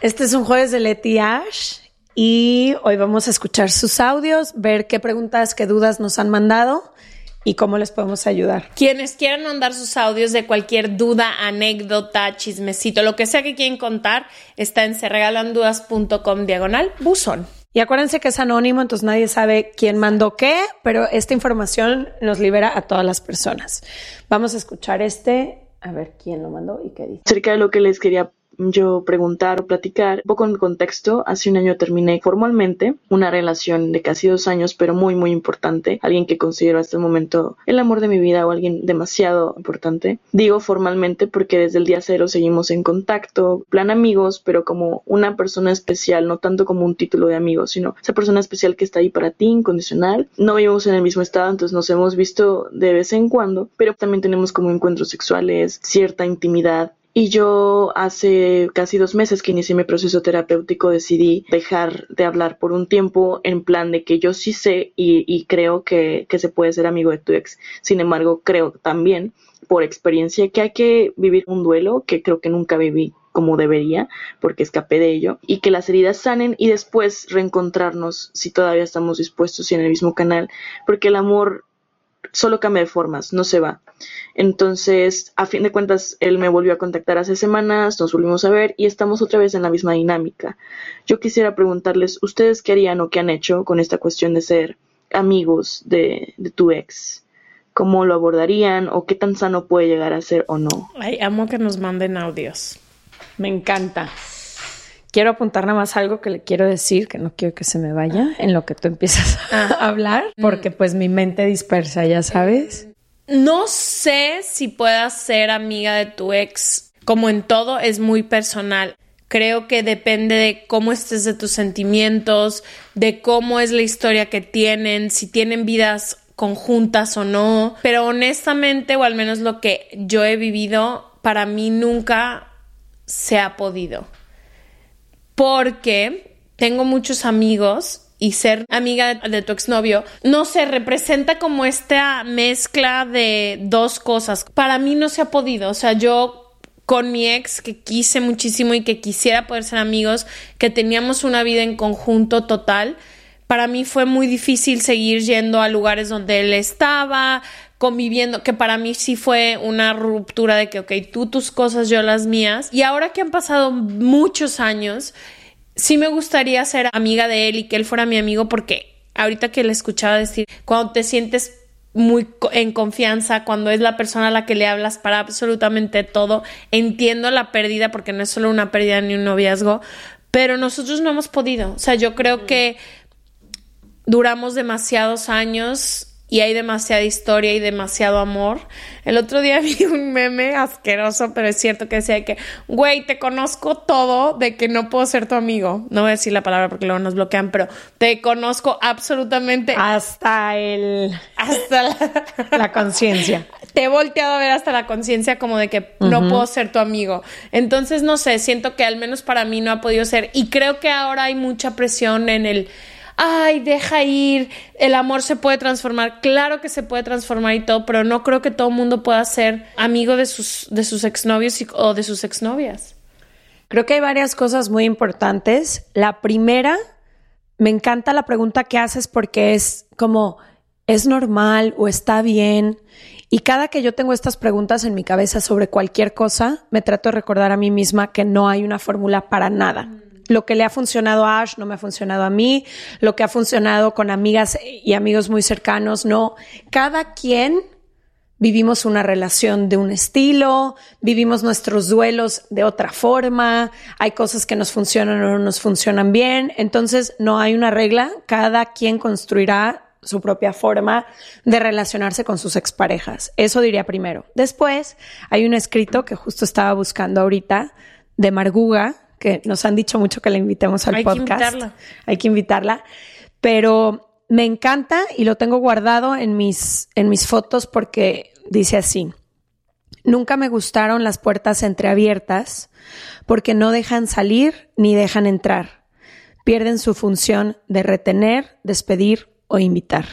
Este es un jueves de Leti Ash y hoy vamos a escuchar sus audios, ver qué preguntas, qué dudas nos han mandado y cómo les podemos ayudar. Quienes quieran mandar sus audios de cualquier duda, anécdota, chismecito, lo que sea que quieren contar, está en serregalandudas.com diagonal buzón. Y acuérdense que es anónimo, entonces nadie sabe quién mandó qué, pero esta información nos libera a todas las personas. Vamos a escuchar este, a ver quién lo mandó y qué dice. Acerca de lo que les quería yo preguntar o platicar. Un poco en contexto, hace un año terminé formalmente una relación de casi dos años, pero muy, muy importante. Alguien que considero hasta el momento el amor de mi vida o alguien demasiado importante. Digo formalmente porque desde el día cero seguimos en contacto, plan amigos, pero como una persona especial, no tanto como un título de amigo, sino esa persona especial que está ahí para ti, incondicional. No vivimos en el mismo estado, entonces nos hemos visto de vez en cuando, pero también tenemos como encuentros sexuales, cierta intimidad y yo hace casi dos meses que inicié mi proceso terapéutico decidí dejar de hablar por un tiempo en plan de que yo sí sé y, creo que, que, se puede ser amigo de tu ex. Sin embargo, creo también por experiencia que hay que vivir un duelo que creo que nunca viví como debería porque escapé de ello y que las heridas sanen y después reencontrarnos si todavía estamos dispuestos y en el mismo canal porque el amor solo cambia de formas, no se va. Entonces, a fin de cuentas, él me volvió a contactar hace semanas, nos volvimos a ver y estamos otra vez en la misma dinámica. Yo quisiera preguntarles, ¿ustedes qué harían o qué han hecho con esta cuestión de ser amigos de, tu ex? ¿Cómo lo abordarían o qué tan sano puede llegar a ser o no? Ay, amo que nos manden audios. Me encanta. Quiero apuntar nada más algo que le quiero decir, que no quiero que se me vaya en lo que tú empiezas a Ah. hablar, porque pues mi mente dispersa, ya sabes. No sé si puedas ser amiga de tu ex. Como en todo, es muy personal. Creo que depende de cómo estés de tus sentimientos, de cómo es la historia que tienen, si tienen vidas conjuntas o no. Pero honestamente, o al menos lo que yo he vivido, para mí nunca se ha podido. Porque tengo muchos amigos y ser amiga de tu exnovio, no se representa como esta mezcla de dos cosas. Para mí no se ha podido, o sea, yo con mi ex que quise muchísimo y que quisiera poder ser amigos, que teníamos una vida en conjunto total, para mí fue muy difícil seguir yendo a lugares donde él estaba, conviviendo, que para mí sí fue una ruptura de que, ok, tú tus cosas, yo las mías. Y ahora que han pasado muchos años, sí me gustaría ser amiga de él y que él fuera mi amigo porque ahorita que le escuchaba decir, cuando te sientes muy en confianza, cuando es la persona a la que le hablas para absolutamente todo, entiendo la pérdida porque no es solo una pérdida ni un noviazgo, pero nosotros no hemos podido. O sea, yo creo que duramos demasiados años y hay demasiada historia y demasiado amor. El otro día vi un meme asqueroso, pero es cierto que decía que, güey, te conozco todo de que no puedo ser tu amigo. No voy a decir la palabra porque luego nos bloquean, pero te conozco absolutamente hasta el hasta la, la conciencia. Te he volteado a ver hasta la conciencia como de que uh -huh. no puedo ser tu amigo. Entonces, no sé, siento que al menos para mí no ha podido ser. Y creo que ahora hay mucha presión en el ay, deja ir, el amor se puede transformar, claro que se puede transformar y todo, pero no creo que todo el mundo pueda ser amigo de sus, de sus exnovios o de sus exnovias. Creo que hay varias cosas muy importantes. La primera, me encanta la pregunta que haces porque es como, ¿es normal o está bien? Y cada que yo tengo estas preguntas en mi cabeza sobre cualquier cosa, me trato de recordar a mí misma que no hay una fórmula para nada. Lo que le ha funcionado a Ash no me ha funcionado a mí, lo que ha funcionado con amigas y amigos muy cercanos, no. Cada quien vivimos una relación de un estilo, vivimos nuestros duelos de otra forma, hay cosas que nos funcionan o no nos funcionan bien, entonces no hay una regla, cada quien construirá su propia forma de relacionarse con sus exparejas. Eso diría primero. Después, hay un escrito que justo estaba buscando ahorita de Marguga, que nos han dicho mucho que la invitemos al podcast. Hay que invitarla. Hay que invitarla. Pero me encanta y lo tengo guardado en mis, en mis fotos porque dice así. Nunca me gustaron las puertas entreabiertas porque no dejan salir ni dejan entrar. Pierden su función de retener, despedir o invitar.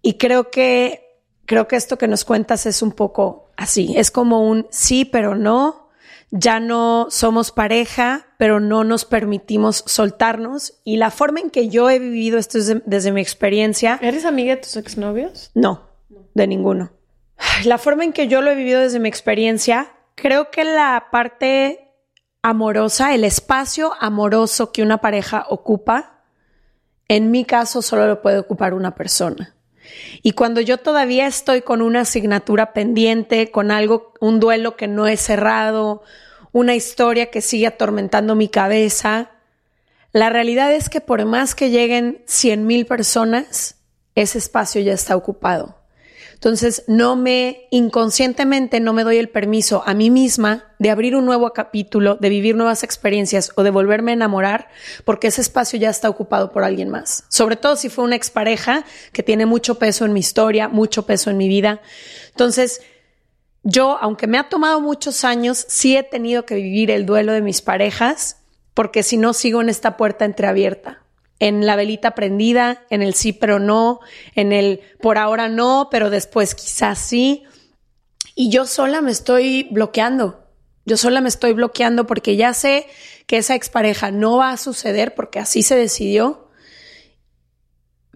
Y creo que, creo que esto que nos cuentas es un poco así. Es como un sí, pero no. Ya no somos pareja, pero no nos permitimos soltarnos. Y la forma en que yo he vivido esto desde, desde mi experiencia. ¿Eres amiga de tus exnovios? No, de ninguno. La forma en que yo lo he vivido desde mi experiencia, creo que la parte amorosa, el espacio amoroso que una pareja ocupa, en mi caso solo lo puede ocupar una persona. Y cuando yo todavía estoy con una asignatura pendiente, con algo, un duelo que no he cerrado, una historia que sigue atormentando mi cabeza, la realidad es que por más que lleguen cien mil personas, ese espacio ya está ocupado. Entonces, no me, inconscientemente, no me doy el permiso a mí misma de abrir un nuevo capítulo, de vivir nuevas experiencias o de volverme a enamorar, porque ese espacio ya está ocupado por alguien más. Sobre todo si fue una expareja que tiene mucho peso en mi historia, mucho peso en mi vida. Entonces, yo, aunque me ha tomado muchos años, sí he tenido que vivir el duelo de mis parejas, porque si no sigo en esta puerta entreabierta en la velita prendida, en el sí pero no, en el por ahora no, pero después quizás sí. Y yo sola me estoy bloqueando. Yo sola me estoy bloqueando porque ya sé que esa expareja no va a suceder porque así se decidió.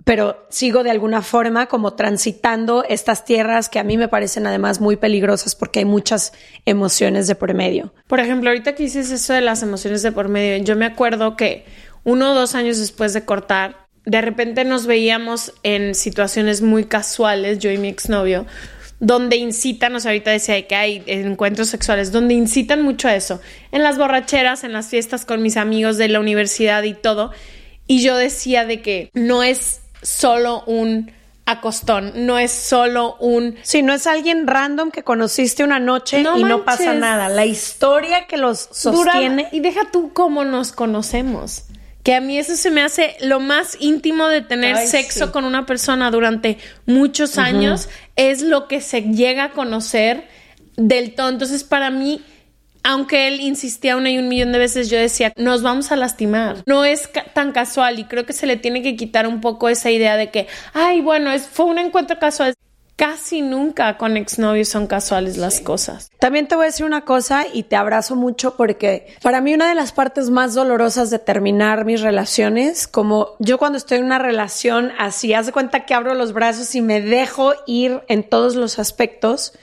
Pero sigo de alguna forma como transitando estas tierras que a mí me parecen además muy peligrosas porque hay muchas emociones de por medio. Por ejemplo, ahorita que dices eso de las emociones de por medio, yo me acuerdo que uno o dos años después de cortar, de repente nos veíamos en situaciones muy casuales, yo y mi exnovio, donde incitan, o sea, ahorita decía que hay encuentros sexuales, donde incitan mucho a eso, en las borracheras, en las fiestas con mis amigos de la universidad y todo. Y yo decía de que no es solo un acostón, no es solo un... Sí, no es alguien random que conociste una noche y no pasa nada. La historia que los sostiene... y deja tú cómo nos conocemos que a mí eso se me hace lo más íntimo de tener sexo con una persona durante muchos años, es lo que se llega a conocer del todo. Entonces, para mí, aunque él insistía una y un millón de veces, yo decía, nos vamos a lastimar. No es tan casual y creo que se le tiene que quitar un poco esa idea de que, ay, bueno, es, fue un encuentro casual. Casi nunca con exnovios son casuales las cosas. También te voy a decir una cosa y te abrazo mucho porque para mí una de las partes más dolorosas de terminar mis relaciones, como yo cuando estoy en una relación así, haz de cuenta que abro los brazos y me dejo ir en todos los aspectos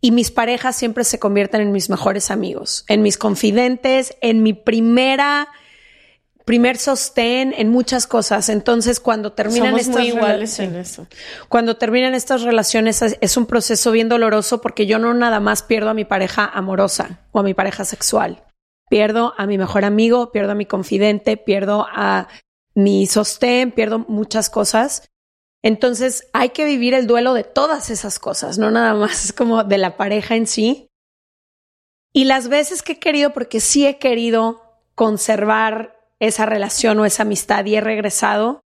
y mis parejas siempre se convierten en mis mejores amigos, en mis confidentes, en mi primera primer sostén en muchas cosas. Entonces, cuando terminan estas muy iguales en eso. Cuando terminan estas relaciones es un proceso bien doloroso porque yo no nada más pierdo a mi pareja amorosa o a mi pareja sexual. Pierdo a mi mejor amigo, pierdo a mi confidente, pierdo a mi sostén, pierdo muchas cosas. Entonces, hay que vivir el duelo de todas esas cosas, no nada más como de la pareja en sí. Y las veces que he querido, porque sí he querido conservar esa relación o esa amistad y he regresado,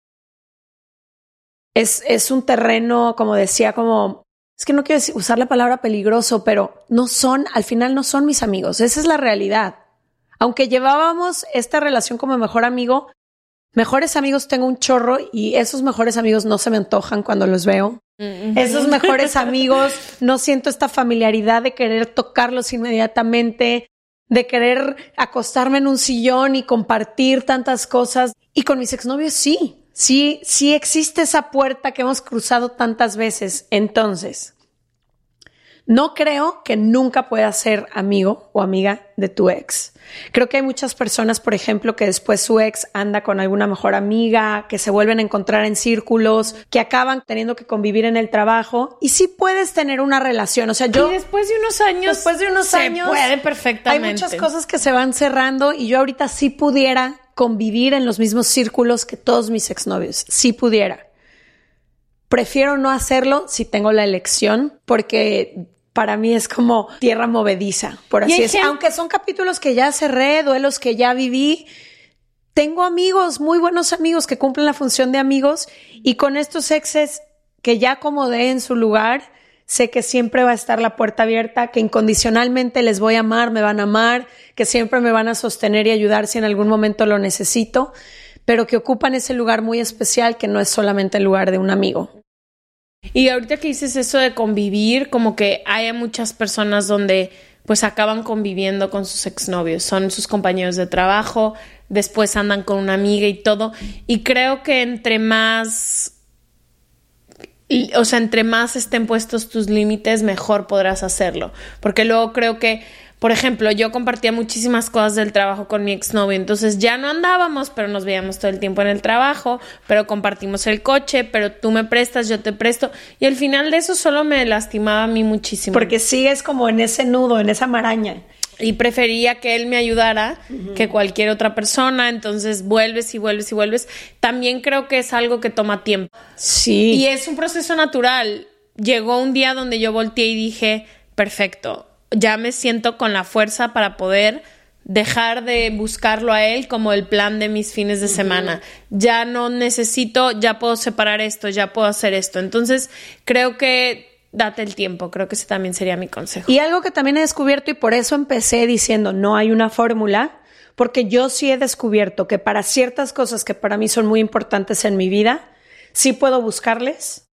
es, es un terreno, como decía, como, es que no quiero usar la palabra peligroso, pero no son, al final no son mis amigos, esa es la realidad. Aunque llevábamos esta relación como mejor amigo, mejores amigos tengo un chorro y esos mejores amigos no se me antojan cuando los veo. Mm. Esos mejores amigos no siento esta familiaridad de querer tocarlos inmediatamente de querer acostarme en un sillón y compartir tantas cosas. Y con mis exnovios sí, sí, sí existe esa puerta que hemos cruzado tantas veces. Entonces, no creo que nunca puedas ser amigo o amiga de tu ex. Creo que hay muchas personas, por ejemplo, que después su ex anda con alguna mejor amiga, que se vuelven a encontrar en círculos, que acaban teniendo que convivir en el trabajo y sí puedes tener una relación. O sea, yo. Y después de unos años. Después de unos se años. puede perfectamente. Hay muchas cosas que se van cerrando y yo ahorita sí pudiera convivir en los mismos círculos que todos mis exnovios. Sí pudiera. Prefiero no hacerlo si tengo la elección porque para mí es como tierra movediza, por así decirlo. Aunque son capítulos que ya cerré, duelos que ya viví, tengo amigos, muy buenos amigos que cumplen la función de amigos y con estos exes que ya acomodé en su lugar, sé que siempre va a estar la puerta abierta, que incondicionalmente les voy a amar, me van a amar, que siempre me van a sostener y ayudar si en algún momento lo necesito, pero que ocupan ese lugar muy especial que no es solamente el lugar de un amigo. Y ahorita que dices eso de convivir, como que hay muchas personas donde pues acaban conviviendo con sus exnovios, son sus compañeros de trabajo, después andan con una amiga y todo. Y creo que entre más, o sea, entre más estén puestos tus límites, mejor podrás hacerlo. Porque luego creo que por ejemplo, yo compartía muchísimas cosas del trabajo con mi exnovio, entonces ya no andábamos, pero nos veíamos todo el tiempo en el trabajo, pero compartimos el coche, pero tú me prestas, yo te presto, y al final de eso solo me lastimaba a mí muchísimo. Porque sigues como en ese nudo, en esa maraña. Y prefería que él me ayudara que cualquier otra persona, entonces vuelves y vuelves y vuelves. También creo que es algo que toma tiempo. Sí. Y es un proceso natural. Llegó un día donde yo volteé y dije, perfecto, ya me siento con la fuerza para poder dejar de buscarlo a él como el plan de mis fines de semana. Ya no necesito, ya puedo separar esto, ya puedo hacer esto. Entonces, creo que date el tiempo, creo que ese también sería mi consejo. Y algo que también he descubierto y por eso empecé diciendo, no hay una fórmula, porque yo sí he descubierto que para ciertas cosas que para mí son muy importantes en mi vida, sí puedo buscarles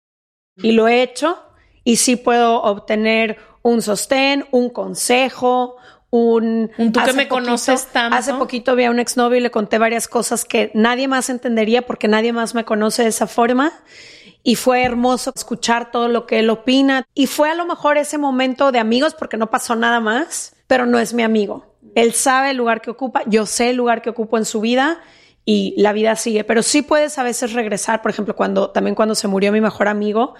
y lo he hecho y sí puedo obtener un sostén, un consejo, un... tú que me conoces tanto. Hace poquito vi a un exnovio y le conté varias cosas que nadie más entendería porque nadie más me conoce de esa forma. Y fue hermoso escuchar todo lo que él opina. Y fue a lo mejor ese momento de amigos porque no pasó nada más, pero no es mi amigo. Él sabe el lugar que ocupa, yo sé el lugar que ocupo en su vida y la vida sigue. Pero sí puedes a veces regresar, por ejemplo, cuando también cuando se murió mi mejor amigo,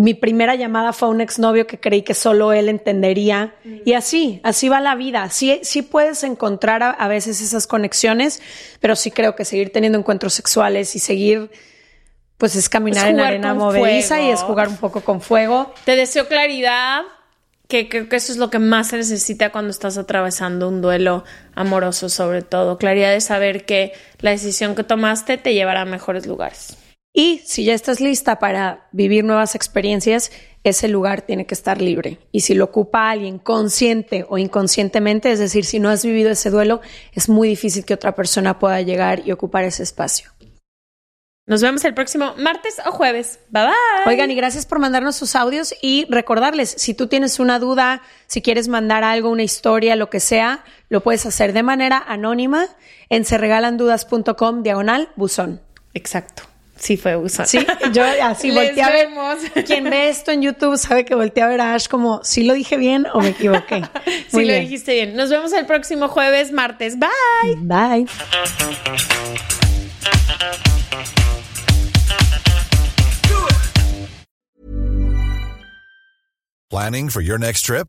mi primera llamada fue a un exnovio que creí que solo él entendería. Y así, así va la vida. Sí, sí puedes encontrar a, veces esas conexiones, pero sí creo que seguir teniendo encuentros sexuales y seguir, pues es caminar en arena movediza y es jugar un poco con fuego. Te deseo claridad, que creo que eso es lo que más se necesita cuando estás atravesando un duelo amoroso, sobre todo. Claridad de saber que la decisión que tomaste te llevará a mejores lugares. Y si ya estás lista para vivir nuevas experiencias, ese lugar tiene que estar libre. Y si lo ocupa alguien consciente o inconscientemente, es decir, si no has vivido ese duelo, es muy difícil que otra persona pueda llegar y ocupar ese espacio. Nos vemos el próximo martes o jueves. Bye bye. Oigan, y gracias por mandarnos sus audios y recordarles, si tú tienes una duda, si quieres mandar algo, una historia, lo que sea, lo puedes hacer de manera anónima en serregalandudas.com diagonal buzón. Exacto. Sí, fue uso. Sí, yo así volteé a ver. Quien ve esto en YouTube sabe que volteé a ver a Ash como, ¿sí lo dije bien o me equivoqué? sí, lo dijiste bien. Nos vemos el próximo jueves, martes. Bye. Bye. Planning for your next trip?